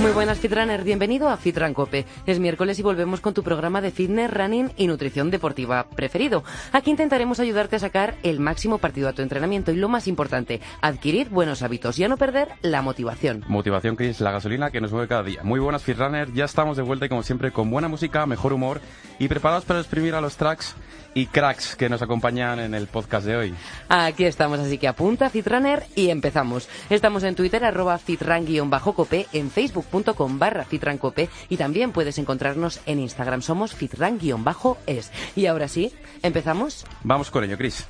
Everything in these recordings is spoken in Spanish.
Muy buenas Fitrunner, bienvenido a Fitran Cope. Es miércoles y volvemos con tu programa de fitness, running y nutrición deportiva preferido. Aquí intentaremos ayudarte a sacar el máximo partido a tu entrenamiento y lo más importante, adquirir buenos hábitos y a no perder la motivación. Motivación que es la gasolina que nos mueve cada día. Muy buenas Fitrunner, ya estamos de vuelta y como siempre con buena música, mejor humor y preparados para exprimir a los tracks y cracks que nos acompañan en el podcast de hoy. Aquí estamos, así que apunta Fitrunner y empezamos. Estamos en Twitter, arroba fitran-cope, en facebook.com barra fitrancope y también puedes encontrarnos en Instagram, somos fitran-es. Y ahora sí, ¿empezamos? Vamos con ello, Chris.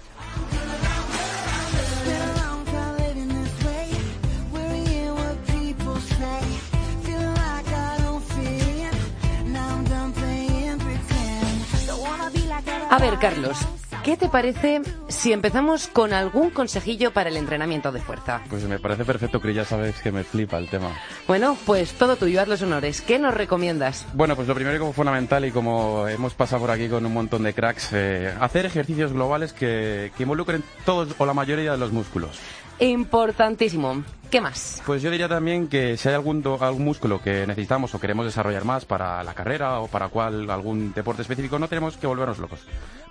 A ver, Carlos, ¿qué te parece si empezamos con algún consejillo para el entrenamiento de fuerza? Pues me parece perfecto, Chris, ya sabes que me flipa el tema. Bueno, pues todo tuyo, haz los honores. ¿Qué nos recomiendas? Bueno, pues lo primero y como fundamental y como hemos pasado por aquí con un montón de cracks, eh, hacer ejercicios globales que, que involucren todos o la mayoría de los músculos. Importantísimo. ¿Qué más? Pues yo diría también que si hay algún, do- algún músculo que necesitamos o queremos desarrollar más para la carrera o para cual algún deporte específico, no tenemos que volvernos locos.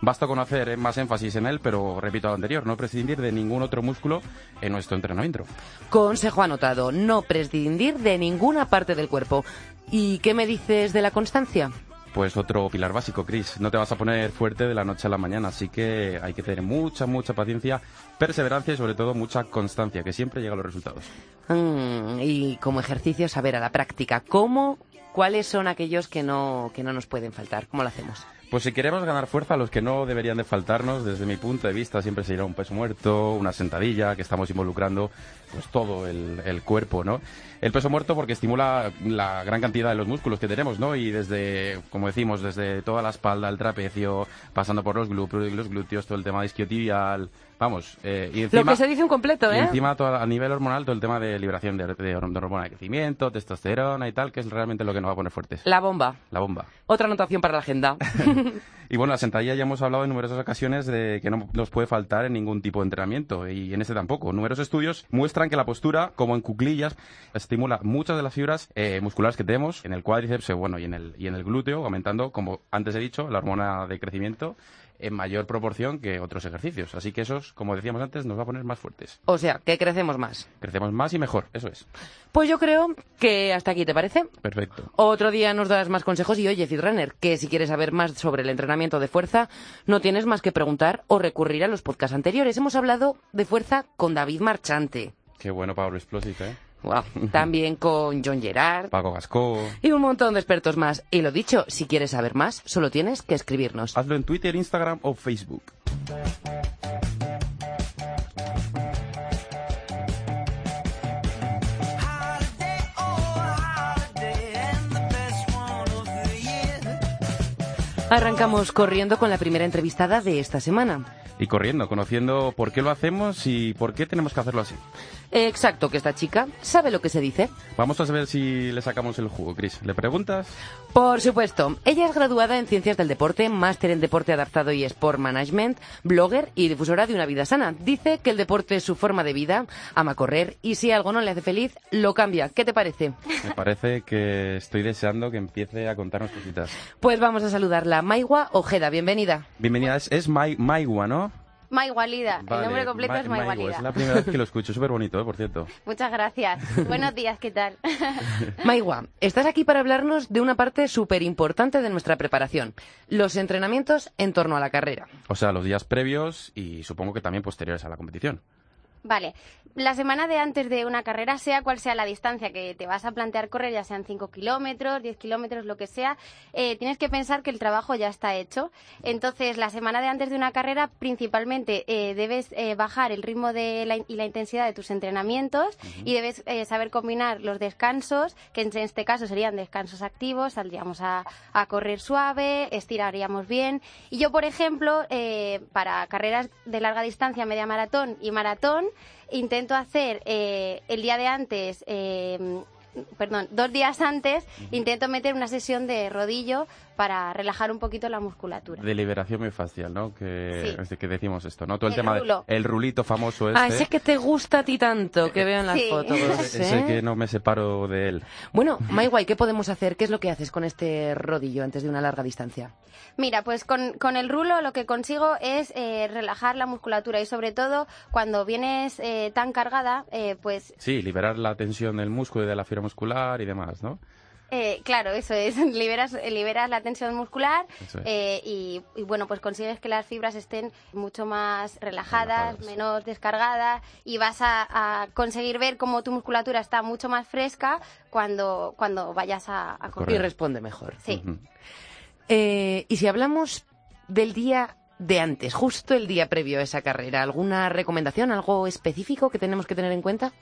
Basta con hacer eh, más énfasis en él, pero repito lo anterior, no prescindir de ningún otro músculo en nuestro entrenamiento. Consejo anotado, no prescindir de ninguna parte del cuerpo. ¿Y qué me dices de la constancia? Pues otro pilar básico, Chris. No te vas a poner fuerte de la noche a la mañana, así que hay que tener mucha, mucha paciencia, perseverancia y sobre todo mucha constancia, que siempre llega a los resultados. Mm, y como ejercicio, saber a la práctica cómo, cuáles son aquellos que no, que no nos pueden faltar. ¿Cómo lo hacemos? Pues si queremos ganar fuerza, los que no deberían de faltarnos, desde mi punto de vista, siempre sería un peso muerto, una sentadilla, que estamos involucrando pues todo el, el cuerpo, ¿no? El peso muerto porque estimula la gran cantidad de los músculos que tenemos, ¿no? Y desde, como decimos, desde toda la espalda, el trapecio, pasando por los glúteos, los glúteos, todo el tema isquiotibial, vamos, eh, y Lo encima... que se dice un completo, Y ¿eh? encima todo a nivel hormonal todo el tema de liberación de, de, de hormona de crecimiento, testosterona y tal, que es realmente lo que nos va a poner fuertes. La bomba. La bomba. Otra anotación para la agenda. Y bueno, la sentadilla ya hemos hablado en numerosas ocasiones de que no nos puede faltar en ningún tipo de entrenamiento y en este tampoco. Numerosos estudios muestran que la postura, como en cuclillas, estimula muchas de las fibras eh, musculares que tenemos en el cuádriceps bueno, y, en el, y en el glúteo, aumentando, como antes he dicho, la hormona de crecimiento en mayor proporción que otros ejercicios. Así que esos, como decíamos antes, nos va a poner más fuertes. o sea, que crecemos más. Crecemos más y mejor, eso es. Pues yo creo que hasta aquí, ¿te parece? Perfecto. Otro día nos das más consejos y oye, Fitrunner, que si quieres saber más sobre el entrenamiento de fuerza, no tienes más que preguntar o recurrir a los podcasts anteriores. Hemos hablado de fuerza con David Marchante. Qué bueno Pablo Explosive, ¿eh? Guau. También con John Gerard. Paco Gascó. Y un montón de expertos más. Y lo dicho, si quieres saber más, solo tienes que escribirnos. Hazlo en Twitter, Instagram o Facebook. Arrancamos corriendo con la primera entrevistada de esta semana. Y corriendo, conociendo por qué lo hacemos y por qué tenemos que hacerlo así. Exacto, que esta chica sabe lo que se dice. Vamos a saber si le sacamos el jugo, Chris. ¿Le preguntas? Por supuesto, ella es graduada en Ciencias del Deporte, máster en Deporte Adaptado y Sport Management, blogger y difusora de una vida sana. Dice que el deporte es su forma de vida, ama correr y si algo no le hace feliz, lo cambia. ¿Qué te parece? Me parece que estoy deseando que empiece a contarnos cositas. Pues vamos a saludarla. Maigua Ojeda, bienvenida. Bienvenida, es, es Mai- Maigua, ¿no? Maigualida, Vale, el nombre completo Ma- es Maigua, Maigualida. Es la primera vez que lo escucho, súper bonito, ¿eh? por cierto. Muchas gracias. Buenos días, ¿qué tal? Maigua, estás aquí para hablarnos de una parte súper importante de nuestra preparación, los entrenamientos en torno a la carrera. O sea, los días previos y supongo que también posteriores a la competición. Vale, la semana de antes de una carrera, sea cual sea la distancia que te vas a plantear correr, ya sean 5 kilómetros, 10 kilómetros, lo que sea, eh, tienes que pensar que el trabajo ya está hecho. Entonces, la semana de antes de una carrera, principalmente eh, debes eh, bajar el ritmo de la- y la intensidad de tus entrenamientos y debes eh, saber combinar los descansos, que en este caso serían descansos activos, saldríamos a, a correr suave, estiraríamos bien. Y yo, por ejemplo, eh, para carreras de larga distancia, media maratón y maratón, intento hacer eh, el día de antes eh, perdón, dos días antes intento meter una sesión de rodillo para relajar un poquito la musculatura. De liberación miofascial, ¿no? Que, Sí. es de que decimos esto, ¿no? Todo el, El tema rulo. del rulito famoso este. Ah, ese que te gusta a ti tanto, que veo en las Sí. fotos. ese- ese ¿eh? que no me separo de él. Bueno, Maiguay, ¿qué podemos hacer? ¿Qué es lo que haces con este rodillo antes de una larga distancia? Mira, pues con, con el rulo lo que consigo es eh, relajar la musculatura y sobre todo cuando vienes eh, tan cargada, eh, pues Sí, liberar la tensión del músculo y de la fibra muscular y demás, ¿no? Eh, claro, eso es, liberas, liberas la tensión muscular es. eh, y, y, bueno, pues consigues que las fibras estén mucho más relajadas, Relajadas. menos descargadas y vas a, a conseguir ver cómo tu musculatura está mucho más fresca cuando, cuando vayas a, a Y correr. responde mejor. Sí. Eh, y si hablamos del día de antes, justo el día previo a esa carrera, ¿alguna recomendación, algo específico que tenemos que tener en cuenta?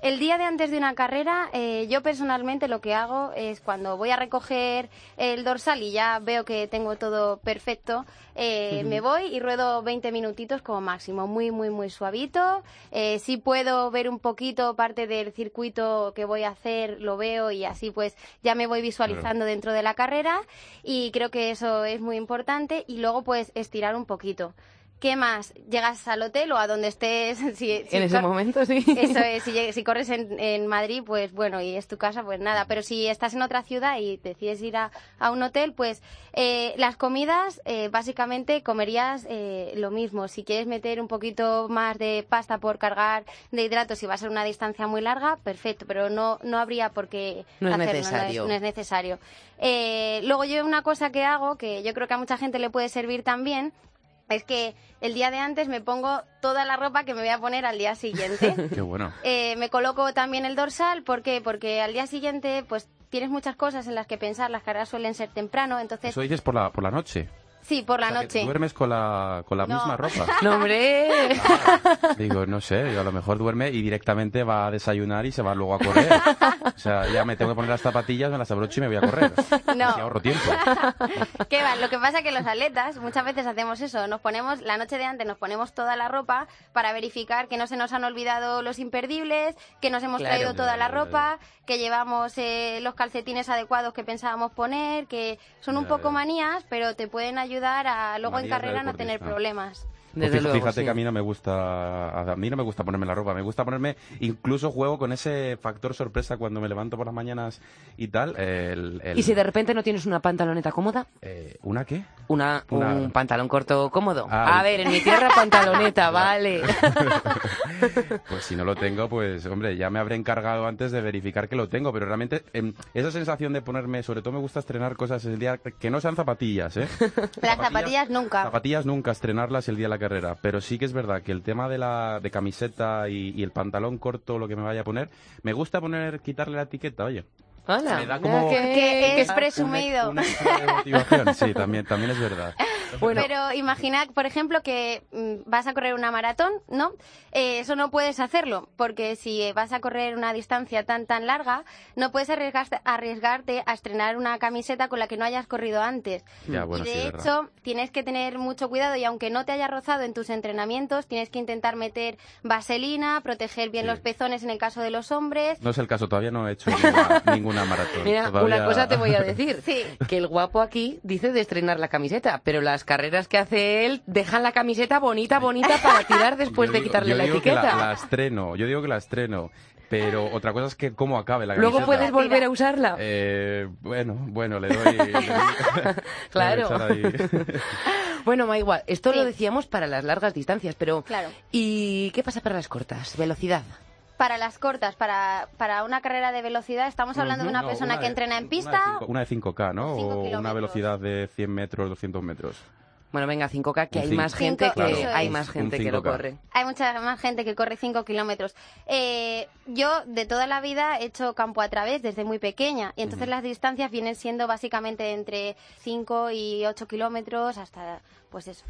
El día de antes de una carrera, eh, yo personalmente lo que hago es cuando voy a recoger el dorsal y ya veo que tengo todo perfecto, eh, me voy y ruedo 20 minutitos como máximo, muy, muy, muy suavito. Eh, si puedo ver un poquito parte del circuito que voy a hacer, lo veo y así pues ya me voy visualizando dentro de la carrera y creo que eso es muy importante y luego pues estirar un poquito. ¿Qué más? Llegas al hotel o a donde estés. si- si en ese momento, sí. eso es, si, si corres en, en Madrid, pues bueno, y es tu casa, pues nada. Pero si estás en otra ciudad y decides ir a, a un hotel, pues eh, las comidas, eh, básicamente comerías eh, lo mismo. Si quieres meter un poquito más de pasta por cargar de hidratos, si va a ser una distancia muy larga, perfecto, pero no, no habría por qué No es necesario. No es, no es necesario. Eh, luego yo una cosa que hago, que yo creo que a mucha gente le puede servir también, es que el día de antes me pongo toda la ropa que me voy a poner al día siguiente. Qué bueno. Eh, me coloco también el dorsal, ¿por qué? Porque al día siguiente, pues tienes muchas cosas en las que pensar, las carreras suelen ser temprano, entonces, Eso dices por la, por la noche. Sí, por la O sea, que noche. Duermes con la, con la No. misma ropa. No, hombre. Digo, no sé, digo, a lo mejor duerme y directamente va a desayunar y se va luego a correr. O sea, ya me tengo que poner las zapatillas, me las abrocho y me voy a correr. No. Así ahorro tiempo. ¿Qué va? Lo que pasa es que los atletas muchas veces hacemos eso, nos ponemos la noche de antes nos ponemos toda la ropa para verificar que no se nos han olvidado los imperdibles, que nos hemos Claro. traído toda la ya, ya. ropa, que llevamos eh, los calcetines adecuados que pensábamos poner, que son un poco manías, pero te pueden ayudar a luego en carrera no tener deportista. Pues luego, fíjate sí. que a mí no me gusta a mí no me gusta ponerme la ropa me gusta ponerme incluso juego con ese factor sorpresa cuando me levanto por las mañanas y tal el, el- ¿Y si de repente no tienes una pantaloneta cómoda? eh, una qué Una, Una- Un pantalón corto cómodo. Ah, a ver, en mi tierra pantaloneta, vale. pues si no lo tengo pues hombre ya me habré encargado antes de verificar que lo tengo pero realmente em, esa sensación de ponerme sobre todo me gusta estrenar cosas el día que no sean zapatillas eh Las zapatillas nunca. Zapatillas nunca estrenarlas el día de la carrera, pero sí que es verdad que el tema de la de camiseta y, y el pantalón corto, lo que me vaya a poner, me gusta poner quitarle la etiqueta, oye. Hola. Me da como- que- Que es Una- presumido. Una, de motivación, sí, también, también es verdad. Bueno, Pero imagina, por ejemplo, que mm, vas a correr una maratón, ¿no? Eh, eso no puedes hacerlo, porque si eh, vas a correr una distancia tan tan larga, no puedes arriesgarte, arriesgarte a estrenar una camiseta con la que no hayas corrido antes. Ya, bueno, y sí, de es verdad. hecho, tienes que tener mucho cuidado y aunque no te haya rozado en tus entrenamientos, tienes que intentar meter vaselina, proteger bien Sí. los pezones en el caso de los hombres. No es el caso, todavía no he hecho ninguna, ninguna maratón. mira, Todavía- una cosa te voy a decir. Sí. Que el guapo aquí dice de estrenar la camiseta, pero las carreras que hace él dejan la camiseta bonita, bonita para tirar después Yo de digo- quitarle yo la digo que etiqueta. la, estreno, yo digo que la estreno, pero otra cosa es que cómo acabe la Luego camiseta. puedes volver a usarla. Eh, bueno, bueno, le doy... le doy- Claro. Bueno, Maigua, esto Sí. lo decíamos para las largas distancias, pero Claro. ¿y qué pasa para las cortas? Velocidad. Para las cortas, para, para una carrera de velocidad, estamos hablando de una No, persona de- que entrena en una de pista. cinco- Una de 5K, ¿no? O una velocidad de 100 metros, 200 metros. Bueno, venga, 5K, que hay cinco. más gente Cinco, que hay más gente que lo 5K. corre. Hay mucha más gente que corre 5 kilómetros. Eh, yo de toda la vida he hecho campo a través desde muy pequeña y entonces las distancias vienen siendo básicamente entre 5 y 8 kilómetros hasta pues eso.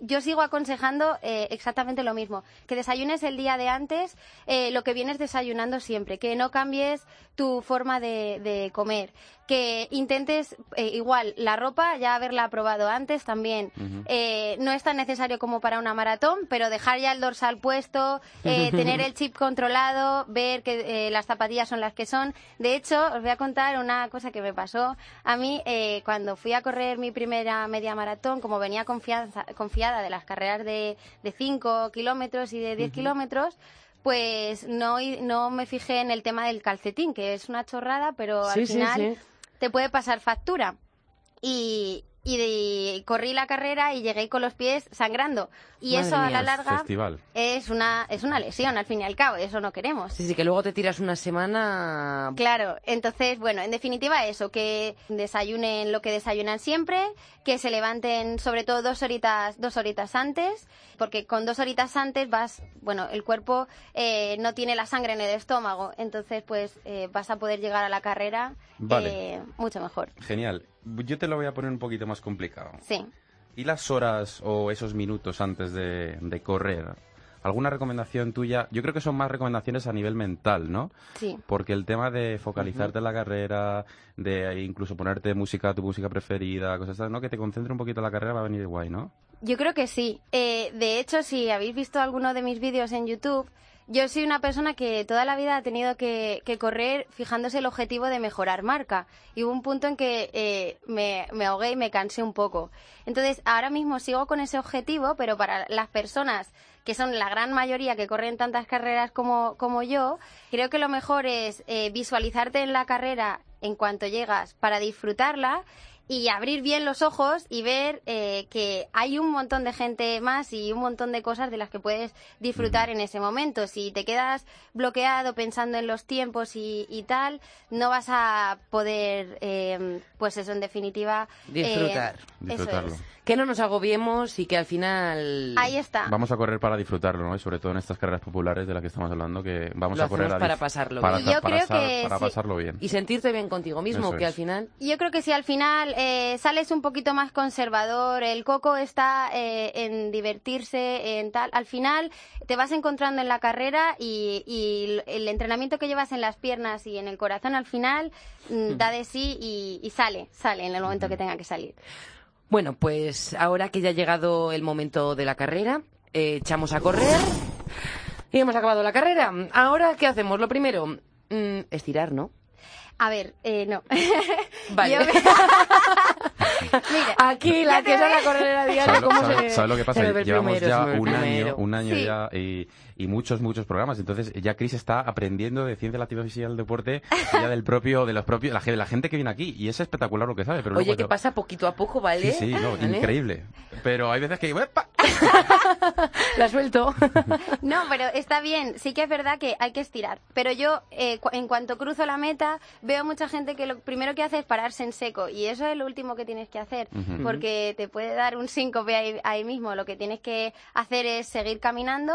Yo sigo aconsejando eh, exactamente lo mismo, que desayunes el día de antes eh, lo que vienes desayunando siempre, que no cambies tu forma de, de comer, que intentes eh, igual la ropa ya haberla probado antes también, Eh, no es tan necesario como para una maratón, pero dejar ya el dorsal puesto, eh, tener el chip controlado, ver que eh, las zapatillas son las que son. De hecho, os voy a contar una cosa que me pasó a mí cuando fui a correr mi primera media maratón, como venía confiada de las carreras de 5 kilómetros y de 10 kilómetros, pues no, no me fijé en el tema del calcetín, que es una chorrada, pero al final te puede pasar factura. Y, y corrí la carrera y llegué con los pies sangrando. Y eso a la larga es una es una lesión al fin y al cabo, eso no queremos. Sí, sí, que luego te tiras una semana. Claro, entonces, bueno, en definitiva eso, que desayunen lo que desayunan siempre, que se levanten sobre todo dos horitas, dos horitas antes, porque con dos horitas antes vas, bueno, el cuerpo eh, no tiene la sangre en el estómago, entonces pues eh, vas a poder llegar a la carrera eh, mucho mejor. Genial. Yo te lo voy a poner un poquito más complicado. Sí. ¿Y las horas o esos minutos antes de, correr? ¿Alguna recomendación tuya? Yo creo que son más recomendaciones a nivel mental, ¿no? Sí. Porque el tema de focalizarte en la carrera, de incluso ponerte música, tu música preferida, cosas así, ¿no? Que te concentre un poquito en la carrera va a venir guay, ¿no? Yo creo que sí. Eh, de hecho, si habéis visto alguno de mis vídeos en YouTube, yo soy una persona que toda la vida ha tenido que, correr fijándose el objetivo de mejorar marca. Y hubo un punto en que eh, me, ahogué y me cansé un poco. Entonces, ahora mismo sigo con ese objetivo, pero para las personas que son la gran mayoría que corren tantas carreras como, como yo, creo que lo mejor es eh, visualizarte en la carrera en cuanto llegas para disfrutarla y abrir bien los ojos y ver eh, que hay un montón de gente más y un montón de cosas de las que puedes disfrutar en ese momento. Si te quedas bloqueado pensando en los tiempos y, tal, no vas a poder, eh, pues eso, en definitiva, disfrutar. Eh, Disfrutarlo que no nos agobiemos y que al final... Ahí está. Vamos a correr para disfrutarlo, ¿no? Y sobre todo en estas carreras populares de las que estamos hablando, que vamos a correr para pasarlo bien. Yo creo que para pasarlo bien. Y sentirte bien contigo mismo, que al final... Yo creo que si al final eh, sales un poquito más conservador, el coco está eh, en divertirse, en tal, al final te vas encontrando en la carrera y, el entrenamiento que llevas en las piernas y en el corazón al final mm, da de sí y, sale, sale en el momento que tenga que salir. Bueno, pues ahora que ya ha llegado el momento de la carrera, eh, echamos a correr y hemos acabado la carrera. Ahora, ¿qué hacemos? Lo primero, mm, estirar, ¿no? A ver, eh, no. Vale. Mira, Aquí la que es la corredera diaria, ¿cómo se ¿Sabes lo que pasa? Llevamos ya un año, un año ya y y muchos, muchos programas. Entonces ya Chris está aprendiendo de ciencia la y del deporte, ya del propio, de los propios, la, la, gente que viene aquí. Y es espectacular lo que sabe. Pero Oye, que pasa poquito a poco, ¿vale? Sí, sí, no, increíble. Pero hay veces que la suelto. no, pero está bien. Sí que es verdad que hay que estirar. Pero yo, eh, en cuanto cruzo la meta, veo mucha gente que lo primero que hace es pararse en seco. Y eso es lo último que tienes que hacer. Porque te puede dar un síncope ahí, ahí mismo. Lo que tienes que hacer es seguir caminando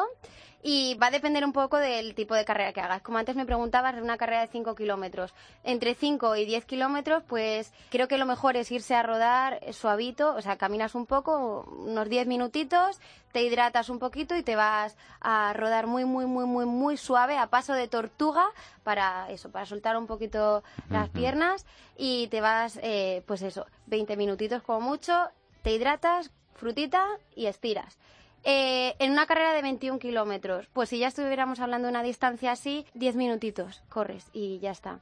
y va a depender un poco del tipo de carrera que hagas. Como antes me preguntabas, una carrera de 5 kilómetros. Entre 5 y 10 kilómetros, pues creo que lo mejor es irse a rodar suavito, o sea, caminas un poco, unos 10 minutitos, te hidratas un poquito y te vas a rodar muy, muy, muy, muy, muy suave, a paso de tortuga, para eso, para soltar un poquito las piernas y te vas, eh, pues eso, 20 minutitos como mucho, te hidratas, frutita y estiras. Eh, en una carrera de 21 kilómetros, pues si ya estuviéramos hablando de una distancia así, 10 minutitos, corres y ya está.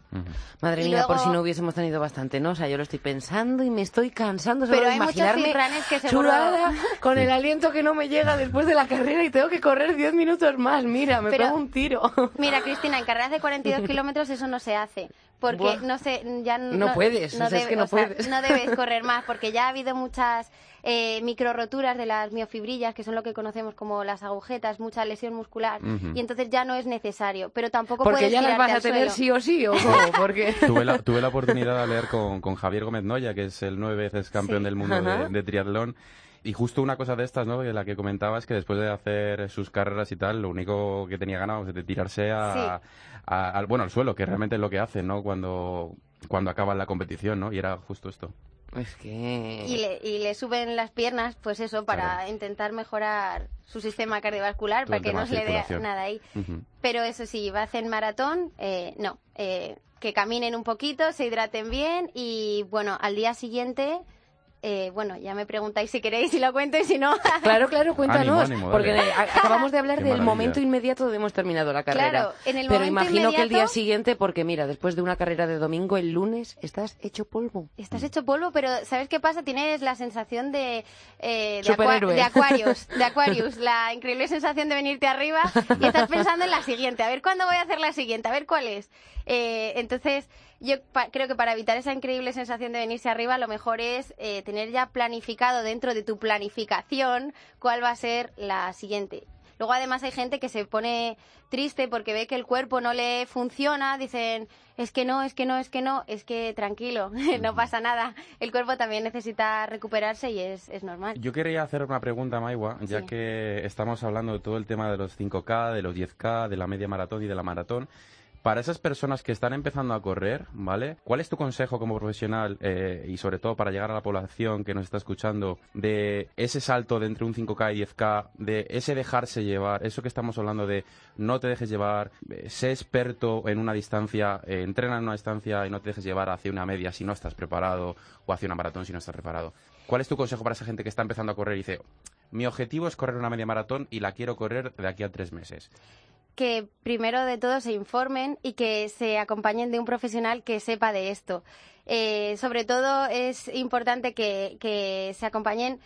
Madre mía, por si no hubiésemos tenido bastante, ¿no? O sea, yo lo estoy pensando y me estoy cansando solo Pero de imaginarme que chulada, con el aliento que no me llega después de la carrera y tengo que correr 10 minutos más. Mira, me pego un tiro. Mira, Cristina, en carreras de 42 kilómetros eso no se hace porque no sé, ya no, puedes, no, es que no, puedes. no debes correr más porque ya ha habido muchas eh, micro roturas de las miofibrillas, que son lo que conocemos como las agujetas, mucha lesión muscular, y entonces ya no es necesario, pero tampoco porque ya las vas a tener sí o sí, o cómo? porque tuve la, tuve la oportunidad de leer con, con Javier Gómez Noya, que es el nueve veces campeón del mundo de, triatlón, y justo una cosa de estas, ¿no? De la que comentaba es que después de hacer sus carreras y tal, lo único que tenía ganas de tirarse a, al, bueno, al suelo, que realmente es lo que hace, ¿no? Cuando, cuando acaba la competición, ¿no? Y era justo esto. Es que... Y le, y le suben las piernas, pues eso, para intentar mejorar su sistema cardiovascular, para que no se le dé nada ahí. Pero eso sí, va a hacer maratón, eh, no. Eh, que caminen un poquito, se hidraten bien y, bueno, al día siguiente eh, bueno, ya me preguntáis si queréis y lo cuento y si no. Claro, claro, cuéntanos. Ánimo, ánimo, porque acabamos de hablar Qué del maravilla. momento inmediato de hemos terminado la carrera. Claro, en el Pero momento imagino que el día inmediato- siguiente, porque mira, después de una carrera de domingo, el lunes estás hecho polvo. Estás hecho polvo, pero ¿sabes qué pasa? Tienes la sensación de, eh, de, Superhéroe. de Aquarius, de Aquarius, la increíble sensación de venirte arriba y estás pensando en la siguiente, a ver cuándo voy a hacer la siguiente, a ver cuál es. Eh, entonces, yo pa- creo que para evitar esa increíble sensación de venirse arriba, lo mejor es eh, tener ya planificado dentro de tu planificación cuál va a ser la siguiente. Luego además hay gente que se pone triste porque ve que el cuerpo no le funciona, dicen, es que no, es que no, es que no, es que tranquilo, no pasa nada. El cuerpo también necesita recuperarse y es, es normal. Yo quería hacer una pregunta, Maiwa, ya Sí. que estamos hablando de todo el tema de los 5K, de los 10K, de la media maratón y de la maratón. Para esas personas que están empezando a correr, ¿vale? ¿Cuál es tu consejo como profesional eh, y sobre todo para llegar a la población que nos está escuchando de ese salto de entre un 5K y 10K, de ese dejarse llevar, eso que estamos hablando de no te dejes llevar, eh, sé experto en una distancia, eh, entrena en una distancia y no te dejes llevar hacia una media si no estás preparado o hacia una maratón si no estás preparado? ¿Cuál es tu consejo para esa gente que está empezando a correr y dice, mi objetivo es correr una media maratón y la quiero correr de aquí a tres meses? Que primero de todo se informen y que se acompañen de un profesional que sepa de esto. Eh, sobre todo es importante que, que se acompañen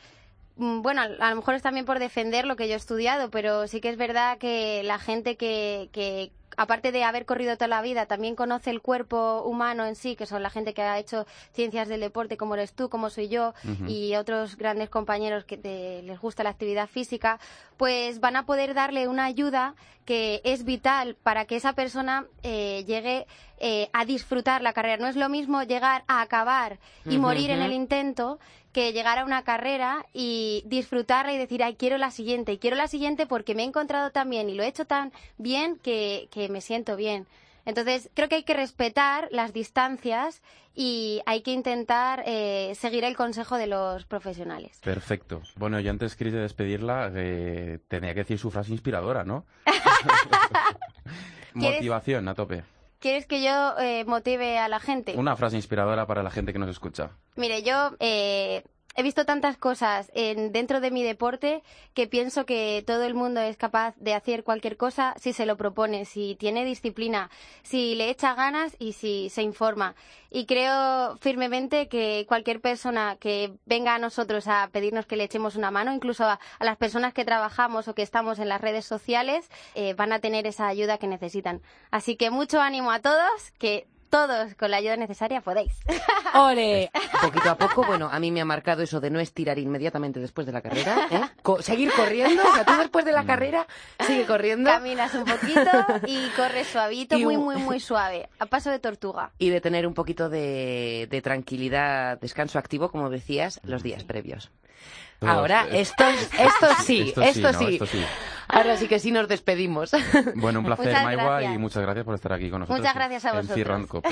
bueno, a lo mejor es también por defender lo que yo he estudiado, pero sí que es verdad que la gente que, que aparte de haber corrido toda la vida, también conoce el cuerpo humano en sí, que son la gente que ha hecho ciencias del deporte, como eres tú, como soy yo, y otros grandes compañeros que te- les gusta la actividad física, pues van a poder darle una ayuda que es vital para que esa persona eh, llegue eh, a disfrutar la carrera. No es lo mismo llegar a acabar y morir en el intento que llegar a una carrera y disfrutarla y decir, ay, quiero la siguiente, y quiero la siguiente porque me he encontrado tan bien y lo he hecho tan bien que, que me siento bien. Entonces, creo que hay que respetar las distancias y hay que intentar eh, seguir el consejo de los profesionales. Perfecto. Bueno, yo antes, Cris, de despedirla, eh, tenía que decir su frase inspiradora, ¿no? Motivación, a tope. ¿Quieres que yo eh, motive a la gente? Una frase inspiradora para la gente que nos escucha. Mire, yo eh, he visto tantas cosas en, dentro de mi deporte que pienso que todo el mundo es capaz de hacer cualquier cosa si se lo propone, si tiene disciplina, si le echa ganas y si se informa. Y creo firmemente que cualquier persona que venga a nosotros a pedirnos que le echemos una mano, incluso a, a las personas que trabajamos o que estamos en las redes sociales, eh, van a tener esa ayuda que necesitan. Así que mucho ánimo a todos, que todos con la ayuda necesaria podéis. ¡Ole! Poquito a poco, bueno, a mí me ha marcado eso de no estirar inmediatamente después de la carrera. ¿eh? Co- seguir corriendo, o sea, tú después de la carrera sigue corriendo. Caminas un poquito y corres suavito, Y muy, muy, muy suave, a paso de tortuga. Y de tener un poquito de, de tranquilidad, descanso activo, como decías, los días previos. Todos, Ahora, eh, esto, esto sí, Esto sí, esto ¿no? sí. Esto sí. Ahora sí que sí nos despedimos. Bueno, un placer, Muchas Maiwa, gracias. y muchas gracias por estar aquí con nosotros. Muchas gracias a vosotros.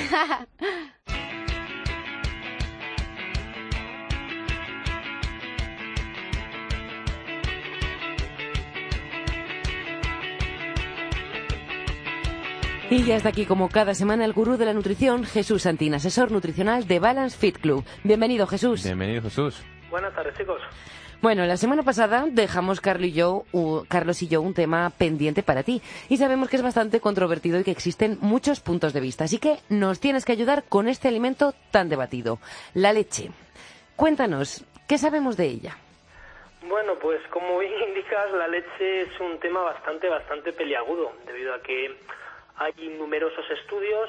Y ya está aquí como cada semana el gurú de la nutrición, Jesús Santín, asesor nutricional de Balance Fit Club. Bienvenido, Jesús. Bienvenido, Jesús. Buenas tardes, chicos. Bueno, la semana pasada dejamos Carlos y yo, u- Carlos y yo un tema pendiente para ti y sabemos que es bastante controvertido y que existen muchos puntos de vista, así que nos tienes que ayudar con este alimento tan debatido, la leche. Cuéntanos, ¿qué sabemos de ella? Bueno, pues como bien indicas, la leche es un tema bastante, bastante peliagudo, debido a que hay numerosos estudios,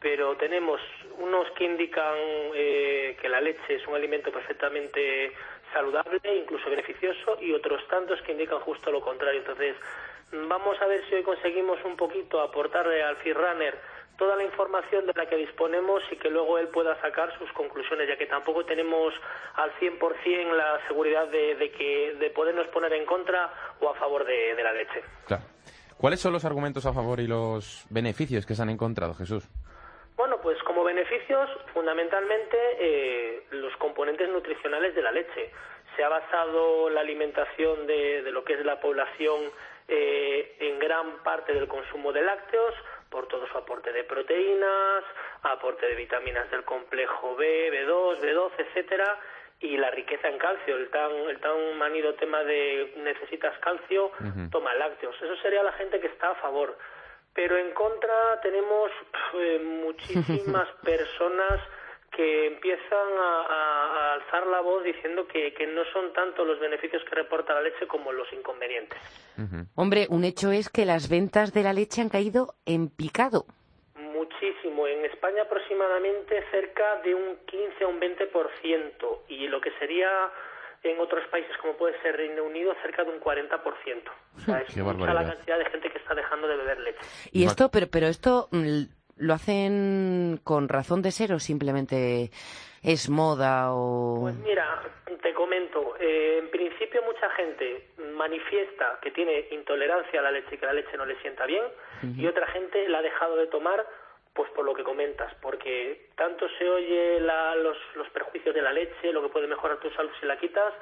pero tenemos unos que indican eh, que la leche es un alimento perfectamente saludable, incluso beneficioso, y otros tantos que indican justo lo contrario. Entonces, vamos a ver si hoy conseguimos un poquito aportarle al runner toda la información de la que disponemos y que luego él pueda sacar sus conclusiones, ya que tampoco tenemos al 100% la seguridad de, de que de podernos poner en contra o a favor de, de la leche. Claro. ¿Cuáles son los argumentos a favor y los beneficios que se han encontrado, Jesús? Bueno, pues como beneficios, fundamentalmente eh, los componentes nutricionales de la leche. Se ha basado la alimentación de, de lo que es la población eh, en gran parte del consumo de lácteos, por todo su aporte de proteínas, aporte de vitaminas del complejo B, B2, B12, etcétera, y la riqueza en calcio, el tan, el tan manido tema de necesitas calcio, toma lácteos. Eso sería la gente que está a favor. Pero en contra tenemos eh, muchísimas personas que empiezan a, alzar la voz diciendo que, no son tanto los beneficios que reporta la leche como los inconvenientes. Hombre, un hecho es que las ventas de la leche han caído en picado. Muchísimo. En España aproximadamente cerca de un 15 a un 20% y lo que sería en otros países como puede ser Reino Unido cerca de un 40%. O sea, es mucha la cantidad de gente que está dejando de beber leche. Y esto, pero, pero esto mm, ¿Lo hacen con razón de ser o simplemente es moda o...? Pues mira, te comento. Eh, en principio mucha gente manifiesta que tiene intolerancia a la leche y que la leche no le sienta bien y otra gente la ha dejado de tomar pues por lo que comentas, porque tanto se oye los, los perjuicios de la leche, lo que puede mejorar tu salud si la quitas,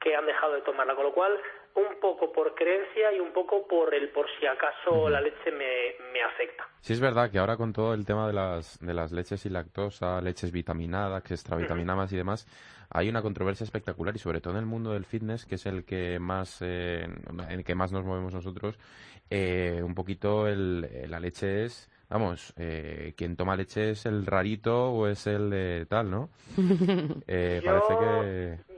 que han dejado de tomarla, con lo cual un poco por creencia y un poco por el por si acaso la leche me, me, afecta. Sí es verdad que ahora con todo el tema de las, de las leches y lactosa, leches vitaminadas, extravitaminadas y demás, hay una controversia espectacular y sobre todo en el mundo del fitness, que es el que más, eh, en el que más nos movemos nosotros, eh, un poquito el, la leche es vamos, eh, quien toma leche es el rarito o es el tal, ¿no? Eh, parece que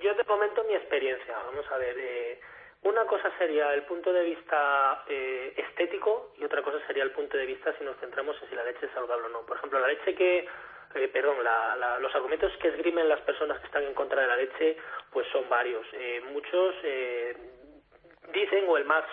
a ver, eh, una cosa sería el punto de vista eh, estético y otra cosa sería el punto de vista si nos centramos en si la leche es saludable o no. Por ejemplo, la leche que, eh, perdón, los argumentos que esgrimen las personas que están en contra de la leche, pues son varios. muchos dicen, o el más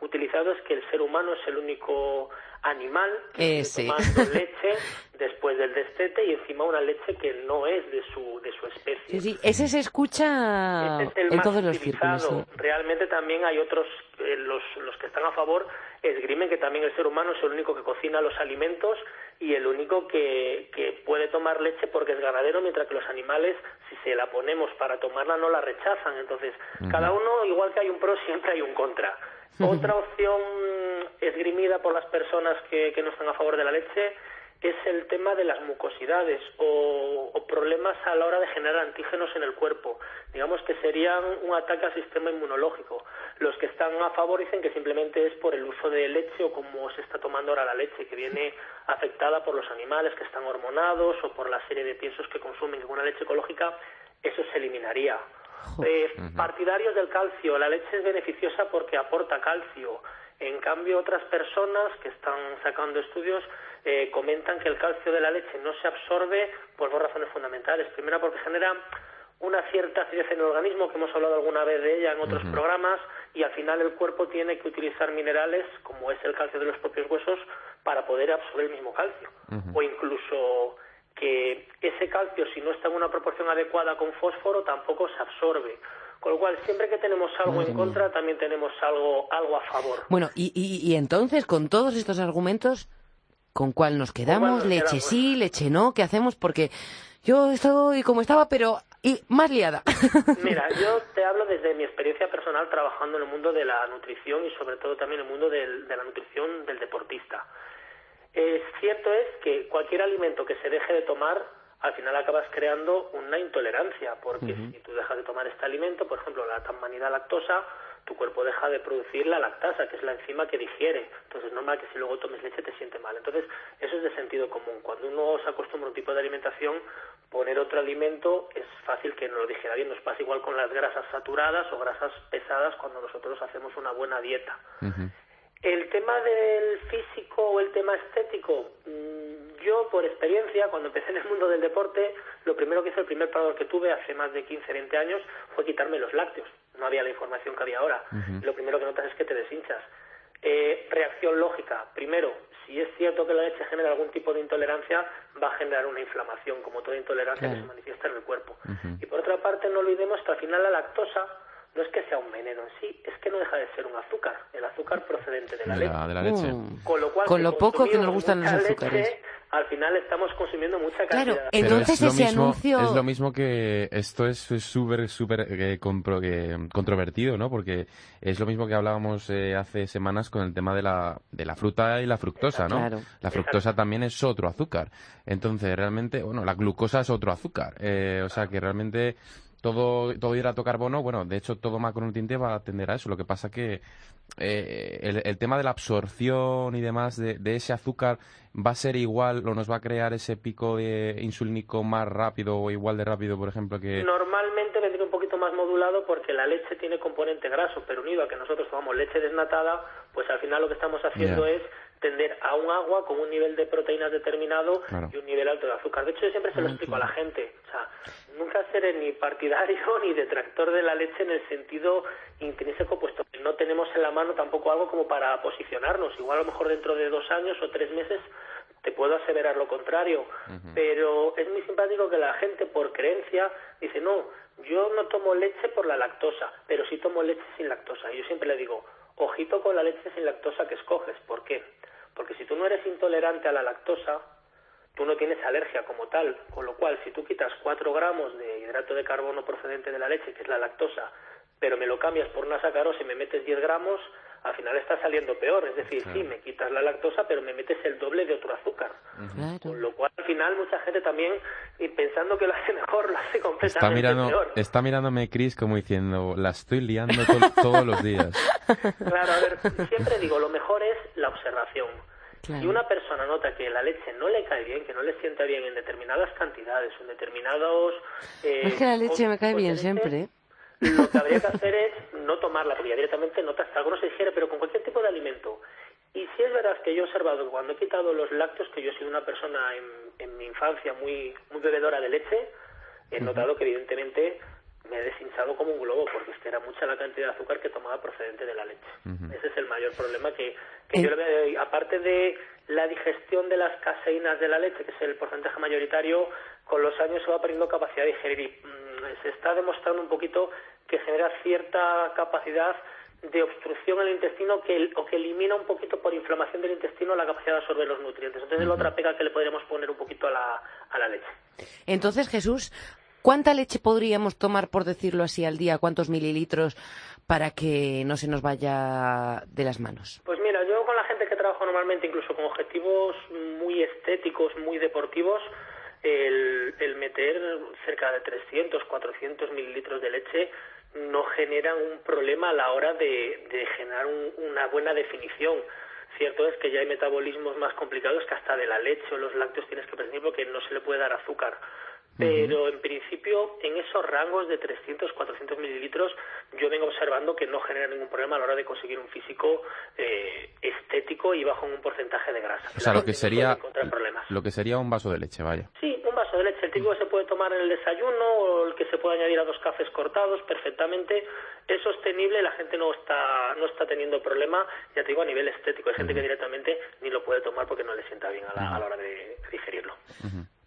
utilizado es que el ser humano es el único animal que está tomando leche después del destete y encima una leche que no es de su de su especie. Sí, sí, ese se escucha en todos los círculos. Realmente también hay otros, eh, los, los que están a favor esgrimen que también el ser humano es el único que cocina los alimentos y el único que, que puede tomar leche porque es ganadero, mientras que los animales, si se la ponemos para tomarla, no la rechazan. Entonces, cada uno, igual que hay un pro, siempre hay un contra. Otra opción esgrimida por las personas que, no están a favor de la leche es el tema de las mucosidades o, problemas a la hora de generar antígenos en el cuerpo. Digamos que serían un ataque al sistema inmunológico. Los que están a favor dicen que simplemente es por el uso de leche o como se está tomando ahora la leche, que viene afectada por los animales que están hormonados o por la serie de piensos que consumen en una leche ecológica, eso se eliminaría. Eh, partidarios del calcio, la leche es beneficiosa porque aporta calcio. En cambio, otras personas que están sacando estudios eh, comentan que el calcio de la leche no se absorbe por dos razones fundamentales. Primera, porque genera una cierta acidez en el organismo, que hemos hablado alguna vez de ella en otros programas, y al final el cuerpo tiene que utilizar minerales, como es el calcio de los propios huesos, para poder absorber el mismo calcio. O incluso que ese calcio, si no está en una proporción adecuada con fósforo, tampoco se absorbe. Con lo cual, siempre que tenemos algo en contra, también tenemos algo, algo a favor. Bueno, y, y, entonces, con todos estos argumentos, ¿con cuál nos quedamos? ¿Leche sí, leche no? ¿Qué hacemos? Porque yo estoy como estaba, pero y más liada. Mira, yo te hablo desde mi experiencia personal trabajando en el mundo de la nutrición y sobre todo también en el mundo de la nutrición del deportista. Es cierto es que cualquier alimento que se deje de tomar, al final acabas creando una intolerancia, porque si tú dejas de tomar este alimento, por ejemplo, la tamanidad lactosa, tu cuerpo deja de producir la lactasa, que es la enzima que digiere. Entonces es normal que si luego tomes leche te siente mal. Entonces, eso es de sentido común. Cuando uno se acostumbra a un tipo de alimentación, poner otro alimento es fácil que no lo digiera bien. Nos pasa igual con las grasas saturadas o grasas pesadas cuando nosotros hacemos una buena dieta. El tema del físico o el tema estético, mm, yo por experiencia, cuando empecé en el mundo del deporte, lo primero que hice, el primer parador que tuve hace más de 15, 20 años, fue quitarme los lácteos. No había la información que había ahora. Lo primero que notas es que te deshinchas. Eh, reacción lógica. Primero, si es cierto que la leche genera algún tipo de intolerancia, va a generar una inflamación, como toda intolerancia que se manifiesta en el cuerpo. Y por otra parte, no olvidemos que al final la lactosa no es que sea un veneno en sí, es que no deja de ser un azúcar, el azúcar procedente de la, leche. Mm. Con lo cual, con lo poco que nos gustan los azúcares. al final estamos consumiendo mucha cantidad. Claro, entonces ese anuncio... Es lo mismo que esto es súper, súper eh, controvertido, ¿no? Porque es lo mismo que hablábamos eh, hace semanas con el tema de la, de la fruta y la fructosa, ¿no? La fructosa también es otro azúcar. Entonces, realmente, bueno, la glucosa es otro azúcar. Eh, o sea que realmente todo, todo hidrato carbono, bueno, de hecho todo macronutriente va a tender a eso. Lo que pasa que eh, el, tema de la absorción y demás de, ese azúcar va a ser igual o nos va a crear ese pico de insulínico más rápido o igual de rápido, por ejemplo, que... Normalmente vendría un poquito más modulado porque la leche tiene componente graso, pero unido a que nosotros tomamos leche desnatada, pues al final lo que estamos haciendo es tender a un agua con un nivel de proteínas determinado y un nivel alto de azúcar. De hecho, yo siempre se lo explico a la gente. O sea, nunca seré ni partidario ni detractor de la leche en el sentido intrínseco, puesto que no tenemos en la mano tampoco algo como para posicionarnos. Igual a lo mejor dentro de dos años o tres meses te puedo aseverar lo contrario. Pero es muy simpático que la gente, por creencia, dice, no, yo no tomo leche por la lactosa, pero sí tomo leche sin lactosa. Y yo siempre le digo, ojito con la leche sin lactosa que escoges. ¿Por qué? Porque si tú no eres intolerante a la lactosa, tú no tienes alergia como tal, con lo cual si tú quitas 4 gramos de hidrato de carbono procedente de la leche, que es la lactosa, pero me lo cambias por una sacarosa y me metes 10 gramos, al final está saliendo peor. Es decir, sí, me quitas la lactosa, pero me metes el doble de otro azúcar. Con lo cual, al final, mucha gente también, y pensando que lo hace mejor, lo hace completamente está mirando, peor. Está mirándome Chris como diciendo, la estoy liando todos los días. Claro, a ver, siempre digo, lo mejor es la observación. Si una persona nota que la leche no le cae bien, que no le sienta bien en determinadas cantidades, en determinados... Eh, es que la leche me cae bien siempre. ¿eh? Lo que habría que hacer es no tomarla, porque ya directamente notas que algo no se digiere, pero con cualquier tipo de alimento. Y si es verdad que yo he observado que cuando he quitado los lácteos, que yo he sido una persona en, en mi infancia muy, muy bebedora de leche, he notado que evidentemente me he deshinchado como un globo porque es que era mucha la cantidad de azúcar que tomaba procedente de la leche. Ese es el mayor problema que, que yo le veo. Aparte de la digestión de las caseínas de la leche, que es el porcentaje mayoritario, con los años se va perdiendo capacidad de digerir y mm, se está demostrando un poquito que genera cierta capacidad de obstrucción en el intestino que, o que elimina un poquito por inflamación del intestino la capacidad de absorber los nutrientes. Entonces es la otra pega que le podríamos poner un poquito a la, a la leche. Entonces, Jesús, ¿Cuánta leche podríamos tomar, por decirlo así, al día? ¿Cuántos mililitros para que no se nos vaya de las manos? Pues mira, yo con la gente que trabajo normalmente, incluso con objetivos muy estéticos, muy deportivos, el, meter cerca de 300, 400 mililitros de leche no genera un problema a la hora de, generar una buena definición. Cierto es que ya hay metabolismos más complicados que hasta de la leche o los lácteos tienes que prescindir porque no se le puede dar azúcar pero en principio en esos rangos de 300, 400 mililitros yo vengo observando que no genera ningún problema a la hora de conseguir un físico eh, estético y bajo un porcentaje de grasa. O sea, lo que sería lo que sería un vaso de leche, vaya. Sí, un vaso de leche, el típico que se puede tomar en el desayuno o el que se puede añadir a dos cafés cortados perfectamente, es sostenible, la gente no está no está teniendo problema, ya te digo a nivel estético, hay gente que directamente ni lo puede tomar porque no le sienta bien a la, a la hora de digerirlo.